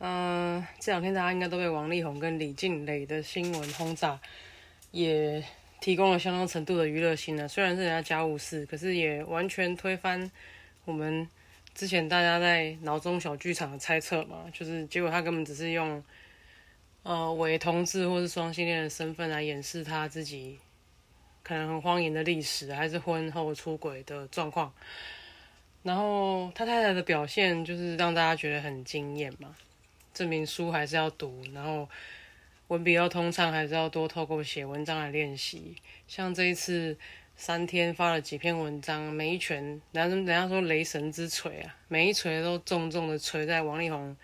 嗯，这两天大家应该都被王力宏跟李静蕾的新闻轰炸，也提供了相当程度的娱乐性呢。虽然是人家家务事，可是也完全推翻我们之前大家在脑中小剧场的猜测嘛。就是结果他根本只是用呃伪同志或是双性恋的身份来掩饰他自己可能很荒淫的历史，还是婚后出轨的状况。然后他太太的表现就是让大家觉得很惊艳嘛。证明书还是要读，然后文笔要通畅，还是要多透过写文章来练习。像这一次三天发了几篇文章，每一拳，人家人家说雷神之锤啊，每一锤都重重的锤在王力宏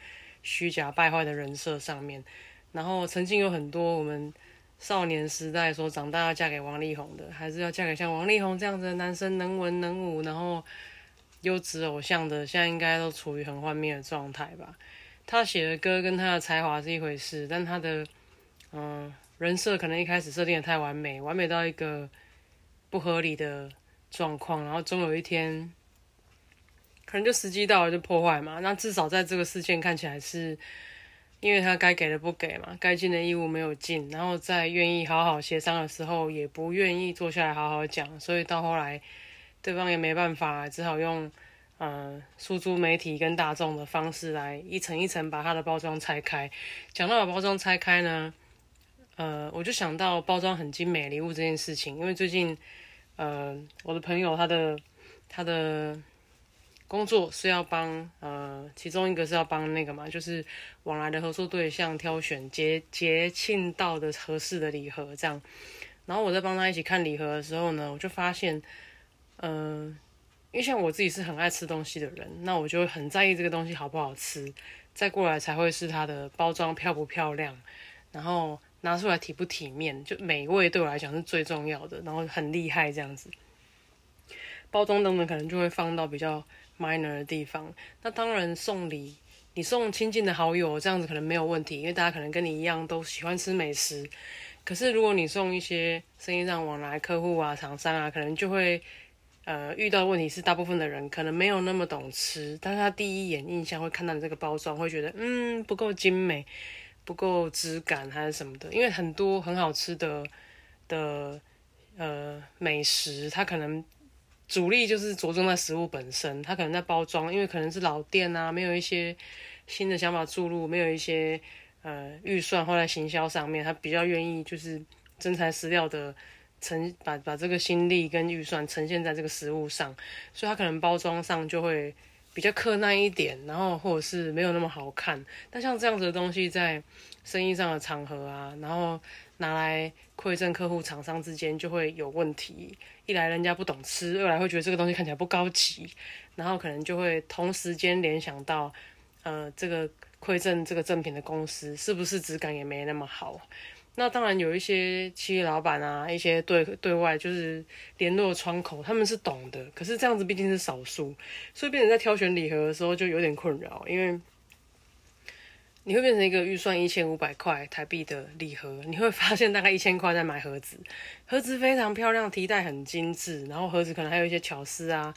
虚假败坏的人设上面。然后曾经有很多我们少年时代说长大要嫁给王力宏的，还是要嫁给像王力宏这样子的男生，能文能武，然后优质偶像的，现在应该都处于很幻灭的状态吧。他写的歌跟他的才华是一回事，但他的嗯人设可能一开始设定的太完美，完美到一个不合理的状况，然后终有一天可能就时机到了就破坏嘛。那至少在这个事件看起来是，因为他该给的不给嘛，该尽的义务没有尽，然后在愿意好好协商的时候也不愿意坐下来好好讲，所以到后来对方也没办法，只好用。呃，输出媒体跟大众的方式来一层一层把它的包装拆开。讲到把包装拆开呢，呃，我就想到包装很精美礼物这件事情。因为最近，呃，我的朋友他的他的工作是要帮呃，其中一个是要帮那个嘛，就是往来的合作对象挑选节节庆到的合适的礼盒这样。然后我在帮他一起看礼盒的时候呢，我就发现，嗯。因为像我自己是很爱吃东西的人，那我就很在意这个东西好不好吃，再过来才会是它的包装漂不漂亮，然后拿出来体不体面，就美味对我来讲是最重要的，然后很厉害这样子。包装等等可能就会放到比较 minor 的地方。那当然送礼，你送亲近的好友这样子可能没有问题，因为大家可能跟你一样都喜欢吃美食。可是如果你送一些生意上往来客户啊、厂商啊，可能就会。呃，遇到的问题是，大部分的人可能没有那么懂吃，但是他第一眼印象会看到你这个包装，会觉得嗯不够精美，不够质感还是什么的。因为很多很好吃的的呃美食，它可能主力就是着重在食物本身，它可能在包装，因为可能是老店啊，没有一些新的想法注入，没有一些呃预算或在行销上面，他比较愿意就是真材实料的。呈把把这个心力跟预算呈现在这个食物上，所以它可能包装上就会比较刻难一点，然后或者是没有那么好看。但像这样子的东西，在生意上的场合啊，然后拿来馈赠客户、厂商之间就会有问题。一来人家不懂吃，二来会觉得这个东西看起来不高级，然后可能就会同时间联想到，呃，这个馈赠这个赠品的公司是不是质感也没那么好。那当然有一些企业老板啊，一些对对外就是联络窗口，他们是懂的。可是这样子毕竟是少数，所以变成在挑选礼盒的时候就有点困扰，因为你会变成一个预算一千五百块台币的礼盒，你会发现大概一千块在买盒子，盒子非常漂亮，提袋很精致，然后盒子可能还有一些巧思啊。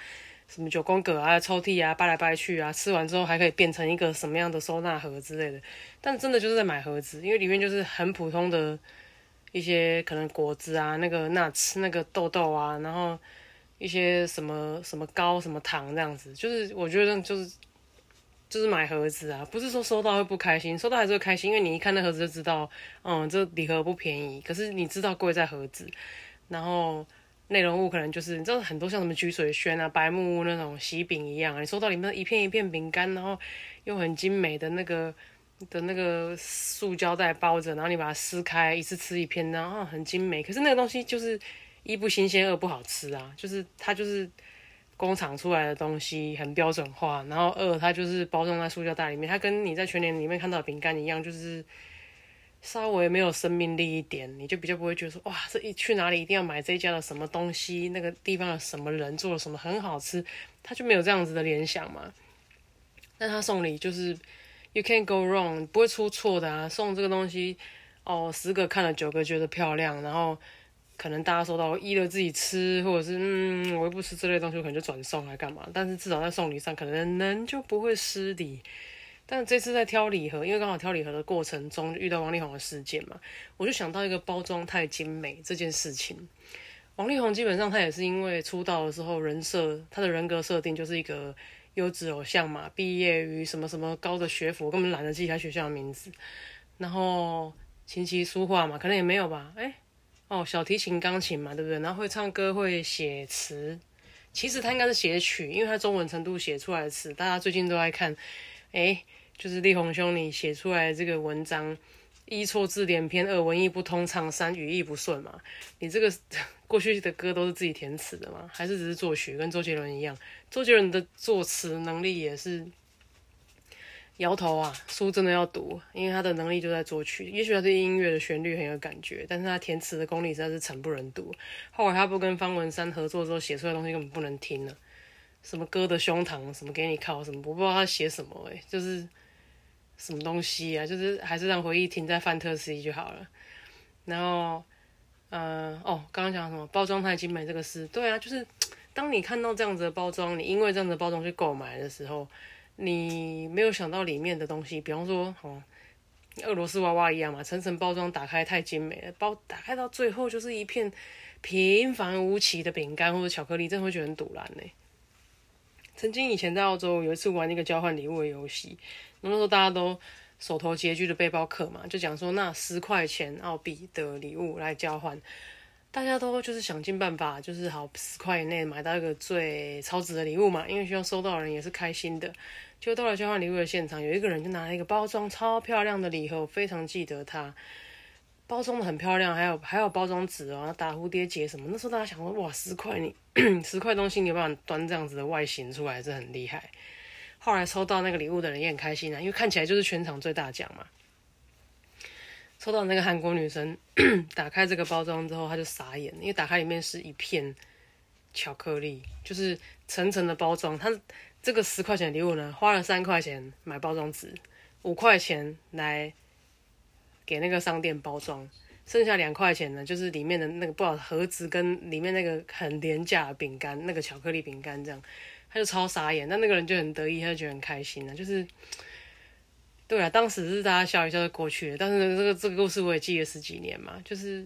什么九宫格啊、抽屉啊、掰来掰去啊，吃完之后还可以变成一个什么样的收纳盒之类的。但真的就是在买盒子，因为里面就是很普通的一些可能果汁啊、那个那吃、那个豆豆啊，然后一些什么什么糕、什么糖这样子。就是我觉得就是就是买盒子啊，不是说收到会不开心，收到还是会开心，因为你一看那盒子就知道，嗯，这礼盒不便宜。可是你知道贵在盒子，然后。内容物可能就是你知道很多像什么菊水轩啊、白木屋那种喜饼一样，你收到里面一片一片饼干，然后用很精美的那个的那个塑胶袋包着，然后你把它撕开，一次吃一片，然后很精美。可是那个东西就是一不新鲜，二不好吃啊，就是它就是工厂出来的东西，很标准化，然后二它就是包装在塑胶袋里面，它跟你在全年里面看到饼干一样，就是稍微没有生命力一点，你就比较不会觉得说，哇，这一去哪里一定要买这家的什么东西，那个地方的什么人做了什么很好吃，他就没有这样子的联想嘛。那他送礼就是 you can't go wrong，不会出错的啊。送这个东西，哦，十个看了九个觉得漂亮，然后可能大家收到一了自己吃，或者是嗯，我又不吃这类东西，我可能就转送来干嘛。但是至少在送礼上，可能人就不会失礼。但这次在挑礼盒，因为刚好挑礼盒的过程中遇到王力宏的事件嘛，我就想到一个包装太精美这件事情。王力宏基本上他也是因为出道的时候人设，他的人格设定就是一个。优质偶像嘛，毕业于什么什么高的学府，我根本懒得记他学校的名字。然后琴棋书画嘛，可能也没有吧。哎，哦，小提琴、钢琴嘛，对不对？然后会唱歌，会写词。其实他应该是写曲，因为他中文程度写出来的词，大家最近都在看。哎，就是力宏兄你写出来这个文章。一错字连篇，二文艺不通畅，三语意不顺嘛？你这个 过去的歌都是自己填词的吗？还是只是作曲？跟周杰伦一样，周杰伦的作词能力也是摇头啊。书真的要读，因为他的能力就在作曲。也许他对音乐的旋律很有感觉，但是他填词的功力实在是惨不忍睹。后来他不跟方文山合作之后，写出来的东西根本不能听了。什么歌的胸膛，什么给你靠，什么我不知道他写什么诶，就是。什么东西啊？就是还是让回忆停在范特西就好了。然后，呃，哦，刚刚讲什么包装太精美这个事，对啊，就是当你看到这样子的包装，你因为这样的包装去购买的时候，你没有想到里面的东西，比方说，哦，俄罗斯娃娃一样嘛，层层包装打开太精美了，包打开到最后就是一片平凡无奇的饼干或者巧克力，真的会觉得很堵然呢。曾经以前在澳洲有一次玩那个交换礼物的游戏。那时候大家都手头拮据的背包客嘛，就讲说那十块钱澳币的礼物来交换，大家都就是想尽办法，就是好十块以内买到一个最超值的礼物嘛，因为希望收到的人也是开心的。就到了交换礼物的现场，有一个人就拿了一个包装超漂亮的礼盒，非常记得它包装的很漂亮，还有还有包装纸哦，打蝴蝶结什么。那时候大家想说，哇，十块你 十块东西你有办法端这样子的外形出来，是很厉害。后来抽到那个礼物的人也很开心啊，因为看起来就是全场最大奖嘛。抽到那个韩国女生 打开这个包装之后，她就傻眼，因为打开里面是一片巧克力，就是层层的包装。她这个十块钱礼物呢，花了三块钱买包装纸，五块钱来给那个商店包装，剩下两块钱呢，就是里面的那个不好盒子跟里面那个很廉价的饼干，那个巧克力饼干这样。他就超傻眼，但那个人就很得意，他就觉得很开心啊。就是，对啊，当时是大家笑一笑就过去了。但是这个这个故事我也记了十几年嘛。就是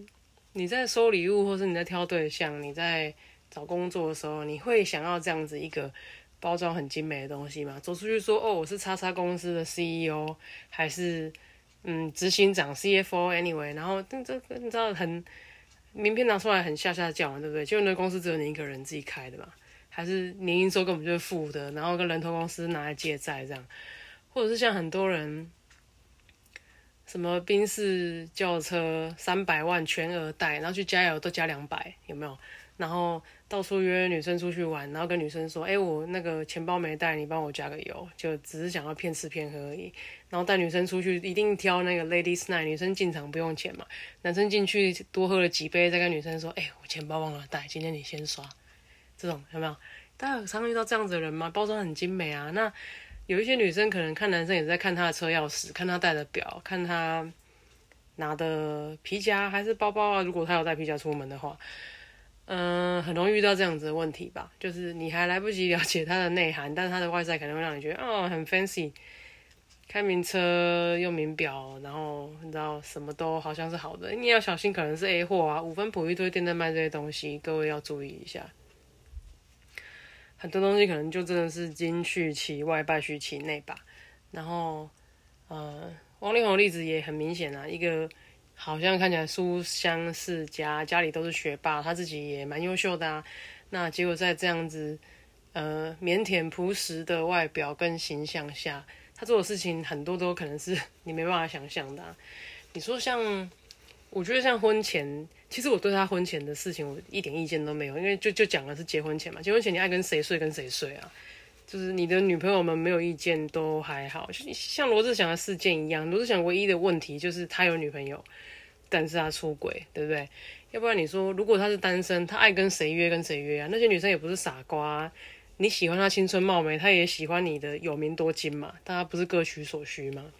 你在收礼物，或是你在挑对象，你在找工作的时候，你会想要这样子一个包装很精美的东西吗？走出去说哦，我是叉叉公司的 CEO，还是嗯执行长 CFO？Anyway，然后这这你知道很名片拿出来很下下叫，对不对？就那公司只有你一个人自己开的嘛。还是年营收根本就是负的，然后跟人头公司拿来借债这样，或者是像很多人，什么宾士轿车三百万全额贷，然后去加油都加两百，有没有？然后到处约女生出去玩，然后跟女生说：“哎，我那个钱包没带，你帮我加个油。”就只是想要骗吃骗喝而已。然后带女生出去，一定挑那个 ladies night，女生进场不用钱嘛，男生进去多喝了几杯，再跟女生说：“哎，我钱包忘了带，今天你先刷。”这种有没有？大家常遇到这样子的人吗？包装很精美啊。那有一些女生可能看男生也在看他的车钥匙，看他戴的表，看他拿的皮夹还是包包啊。如果他有带皮夹出门的话，嗯，很容易遇到这样子的问题吧。就是你还来不及了解它的内涵，但是它的外在可能会让你觉得哦很 fancy，开名车用名表，然后你知道什么都好像是好的。你要小心，可能是 A 货啊。五分普一堆店在卖这些东西，各位要注意一下。很多东西可能就真的是金去其外，败去其内吧。然后，呃，王力宏的例子也很明显啊，一个好像看起来书香世家，家里都是学霸，他自己也蛮优秀的啊。那结果在这样子，呃，腼腆朴实的外表跟形象下，他做的事情很多都可能是 你没办法想象的。你说像，我觉得像婚前。其实我对他婚前的事情，我一点意见都没有，因为就就讲的是结婚前嘛。结婚前你爱跟谁睡跟谁睡啊，就是你的女朋友们没有意见都还好，就像罗志祥的事件一样，罗志祥唯一的问题就是他有女朋友，但是他出轨，对不对？要不然你说，如果他是单身，他爱跟谁约跟谁约啊？那些女生也不是傻瓜，你喜欢他青春貌美，他也喜欢你的有名多金嘛，大家不是各取所需吗？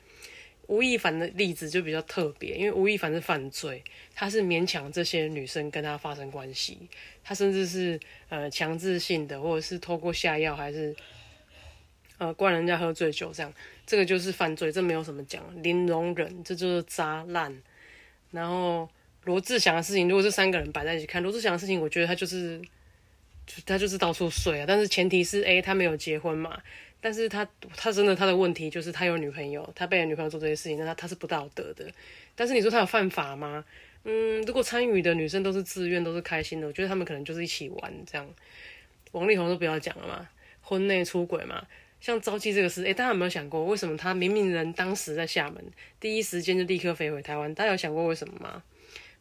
吴亦凡的例子就比较特别，因为吴亦凡是犯罪，他是勉强这些女生跟他发生关系，他甚至是呃强制性的，或者是透过下药，还是呃灌人家喝醉酒这样，这个就是犯罪，这没有什么讲，零容忍，这就是渣烂。然后罗志祥的事情，如果这三个人摆在一起看，罗志祥的事情，我觉得他就是，他就是到处睡啊，但是前提是，哎，他没有结婚嘛。但是他他真的他的问题就是他有女朋友，他被女朋友做这些事情，那他他是不道德的。但是你说他有犯法吗？嗯，如果参与的女生都是自愿，都是开心的，我觉得他们可能就是一起玩这样。王力宏都不要讲了嘛，婚内出轨嘛，像招妓这个事，诶，大家有没有想过，为什么他明明人当时在厦门，第一时间就立刻飞回台湾？大家有想过为什么吗？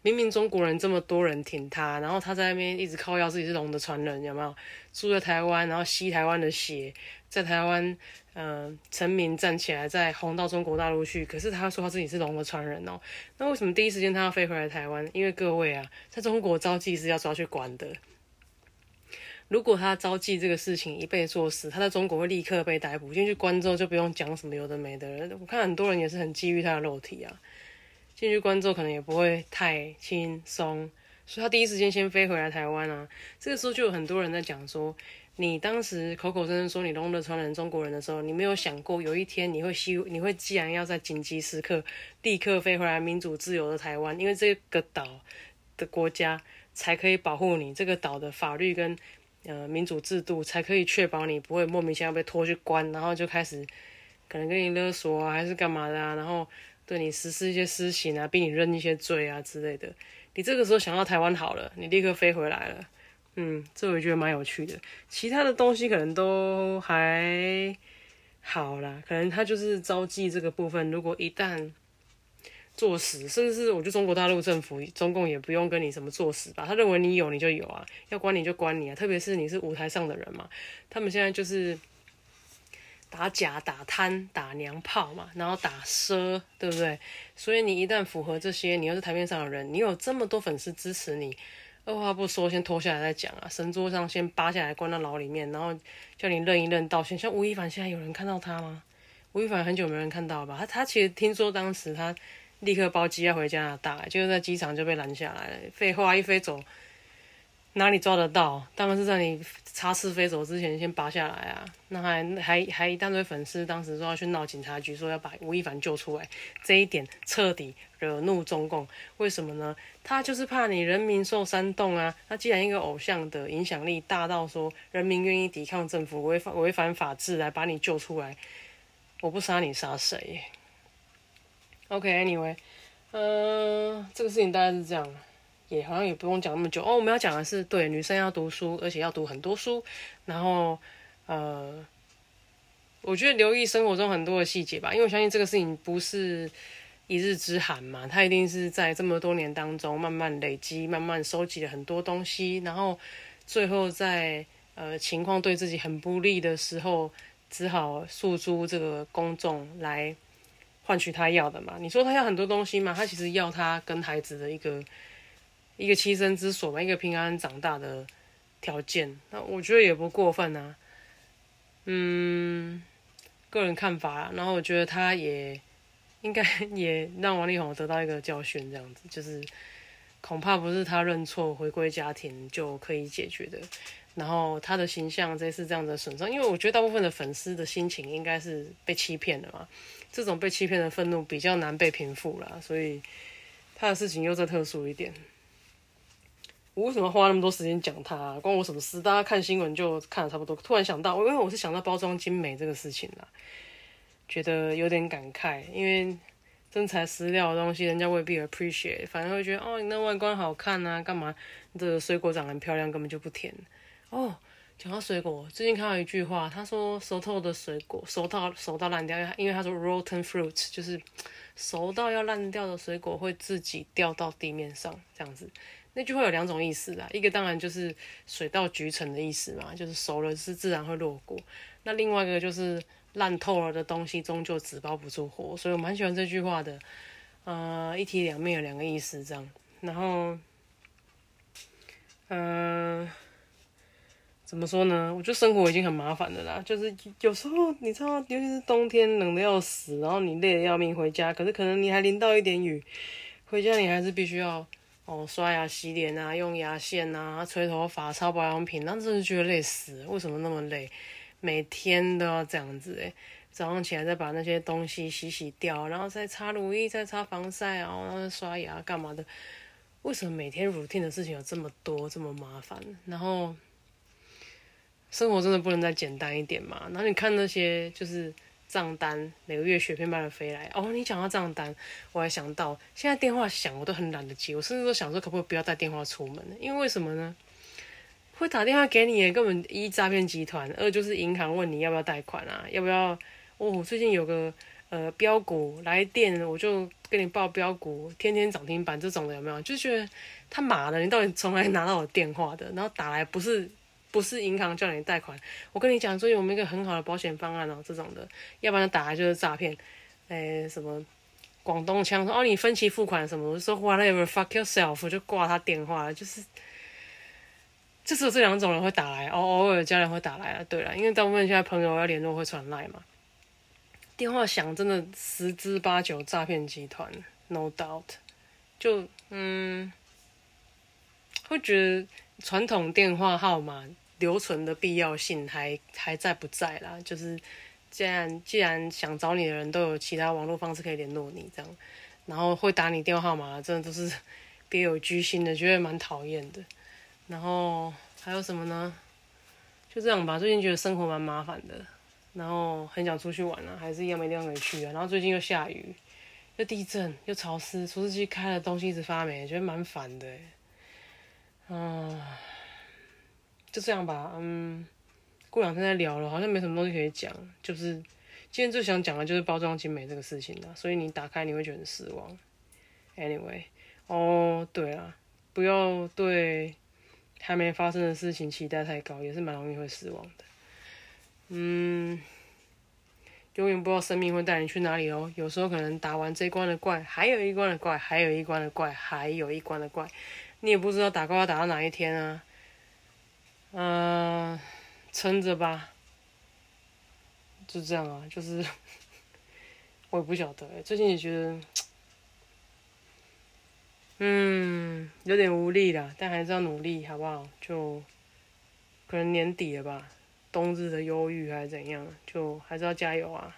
明明中国人这么多人挺他，然后他在那边一直靠腰自己是龙的传人，有没有？住在台湾，然后吸台湾的血，在台湾，嗯，成名站起来，再红到中国大陆去。可是他说他自己是龙的传人哦，那为什么第一时间他要飞回来台湾？因为各位啊，在中国招妓是要抓去关的。如果他招妓这个事情一被做死，他在中国会立刻被逮捕，进去关之后就不用讲什么有的没的了。我看很多人也是很觊觎他的肉体啊。进去关之后可能也不会太轻松，所以他第一时间先飞回来台湾啊。这个时候就有很多人在讲说，你当时口口声声说你龙的传人中国人的时候，你没有想过有一天你会希你会既然要在紧急时刻立刻飞回来民主自由的台湾，因为这个岛的国家才可以保护你，这个岛的法律跟呃民主制度才可以确保你不会莫名其妙被拖去关，然后就开始可能跟你勒索啊，还是干嘛的啊，然后。对你实施一些私刑啊，逼你认一些罪啊之类的，你这个时候想到台湾好了，你立刻飞回来了，嗯，这我觉得蛮有趣的。其他的东西可能都还好啦，可能他就是招妓这个部分，如果一旦作死，甚至是我觉得中国大陆政府、中共也不用跟你什么作死吧，他认为你有你就有啊，要关你就关你啊，特别是你是舞台上的人嘛，他们现在就是。打假、打贪、打娘炮嘛，然后打奢，对不对？所以你一旦符合这些，你又是台面上的人，你有这么多粉丝支持你，二话不说先脱下来再讲啊！神桌上先扒下来关到牢里面，然后叫你认一认道歉。像吴亦凡现在有人看到他吗？吴亦凡很久没人看到吧？他他其实听说当时他立刻包机要回加拿大，就在机场就被拦下来了。废话一飞走。哪里抓得到？当然是在你插翅飞走之前先拔下来啊！那还还还一大堆粉丝当时说要去闹警察局，说要把吴亦凡救出来，这一点彻底惹怒中共。为什么呢？他就是怕你人民受煽动啊！那既然一个偶像的影响力大到说人民愿意抵抗政府违反违反法治来把你救出来，我不杀你杀谁？OK，Anyway，嗯，这个事情大概是这样。也好像也不用讲那么久哦。我们要讲的是，对女生要读书，而且要读很多书。然后，呃，我觉得留意生活中很多的细节吧，因为我相信这个事情不是一日之寒嘛，它一定是在这么多年当中慢慢累积、慢慢收集了很多东西，然后最后在呃情况对自己很不利的时候，只好诉诸这个公众来换取他要的嘛。你说他要很多东西嘛？他其实要他跟孩子的一个。一个栖身之所嘛，一个平安长大的条件，那我觉得也不过分啊。嗯，个人看法。然后我觉得他也应该 也让王力宏得到一个教训，这样子就是恐怕不是他认错回归家庭就可以解决的。然后他的形象这次这样的损伤，因为我觉得大部分的粉丝的心情应该是被欺骗的嘛，这种被欺骗的愤怒比较难被平复啦，所以他的事情又再特殊一点。我为什么花那么多时间讲他？关我什么事？大家看新闻就看的差不多。突然想到，因为我是想到包装精美这个事情啦，觉得有点感慨。因为真材实料的东西，人家未必 appreciate，反而会觉得哦，你那外观好看啊，干嘛？这个水果长得很漂亮，根本就不甜。哦，讲到水果，最近看到一句话，他说熟透的水果，熟到熟到烂掉，因为他说 rotten fruit 就是熟到要烂掉的水果会自己掉到地面上，这样子。那句话有两种意思啦，一个当然就是水到渠成的意思嘛，就是熟了是自然会落果。那另外一个就是烂透了的东西终究纸包不住火，所以我蛮喜欢这句话的。呃，一体两面有两个意思这样，然后，嗯，怎么说呢？我觉得生活已经很麻烦的啦，就是有时候你知道，尤其是冬天冷的要死，然后你累得要命回家，可是可能你还淋到一点雨，回家你还是必须要。哦，刷牙、洗脸啊，用牙线啊，吹头发、擦保养品，那真是觉得累死。为什么那么累？每天都要这样子诶，早上起来再把那些东西洗洗掉，然后再擦乳液、再擦防晒，然后刷牙干嘛的？为什么每天 routine 的事情有这么多，这么麻烦？然后生活真的不能再简单一点嘛？然后你看那些就是。账单每个月雪片般的飞来哦，你讲到账单，我还想到现在电话响我都很懒得接，我甚至都想说可不可以不要带电话出门因为为什么呢？会打电话给你根本一诈骗集团，二就是银行问你要不要贷款啊，要不要？哦，最近有个呃标股来电，我就跟你报标股，天天涨停板这种的有没有？就觉得他妈的，你到底从来拿到我电话的？然后打来不是。不是银行叫你贷款，我跟你讲，最近我们一个很好的保险方案哦，这种的，要不然打来就是诈骗，诶，什么广东腔说哦，你分期付款什么，我说 whatever fuck yourself，就挂他电话，就是，就是这两种人会打来，偶偶尔家人会打来了，对了，因为大部分现在朋友要联络会传来嘛，电话响真的十之八九诈骗集团，no doubt，就嗯，会觉得传统电话号码。留存的必要性还还在不在啦？就是既然既然想找你的人都有其他网络方式可以联络你，这样，然后会打你电话号码，真的都是 别有居心的，觉得蛮讨厌的。然后还有什么呢？就这样吧。最近觉得生活蛮麻烦的，然后很想出去玩啊，还是一样没地方可以去啊。然后最近又下雨，又地震，又潮湿，除湿机开了东西一直发霉，觉得蛮烦的。嗯。就这样吧，嗯，过两天再聊了，好像没什么东西可以讲。就是今天最想讲的就是包装精美这个事情了，所以你打开你会觉得很失望。Anyway，哦，对啊，不要对还没发生的事情期待太高，也是蛮容易会失望的。嗯，永远不知道生命会带你去哪里哦。有时候可能打完这关的怪，还有一关的怪，还有一关的怪，还有一关的怪，你也不知道打怪要打到哪一天啊。嗯，撑着吧，就这样啊，就是我也不晓得最近也觉得，嗯，有点无力了，但还是要努力，好不好？就可能年底了吧，冬日的忧郁还是怎样，就还是要加油啊！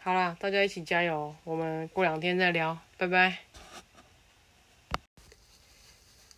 好啦，大家一起加油，我们过两天再聊，拜拜。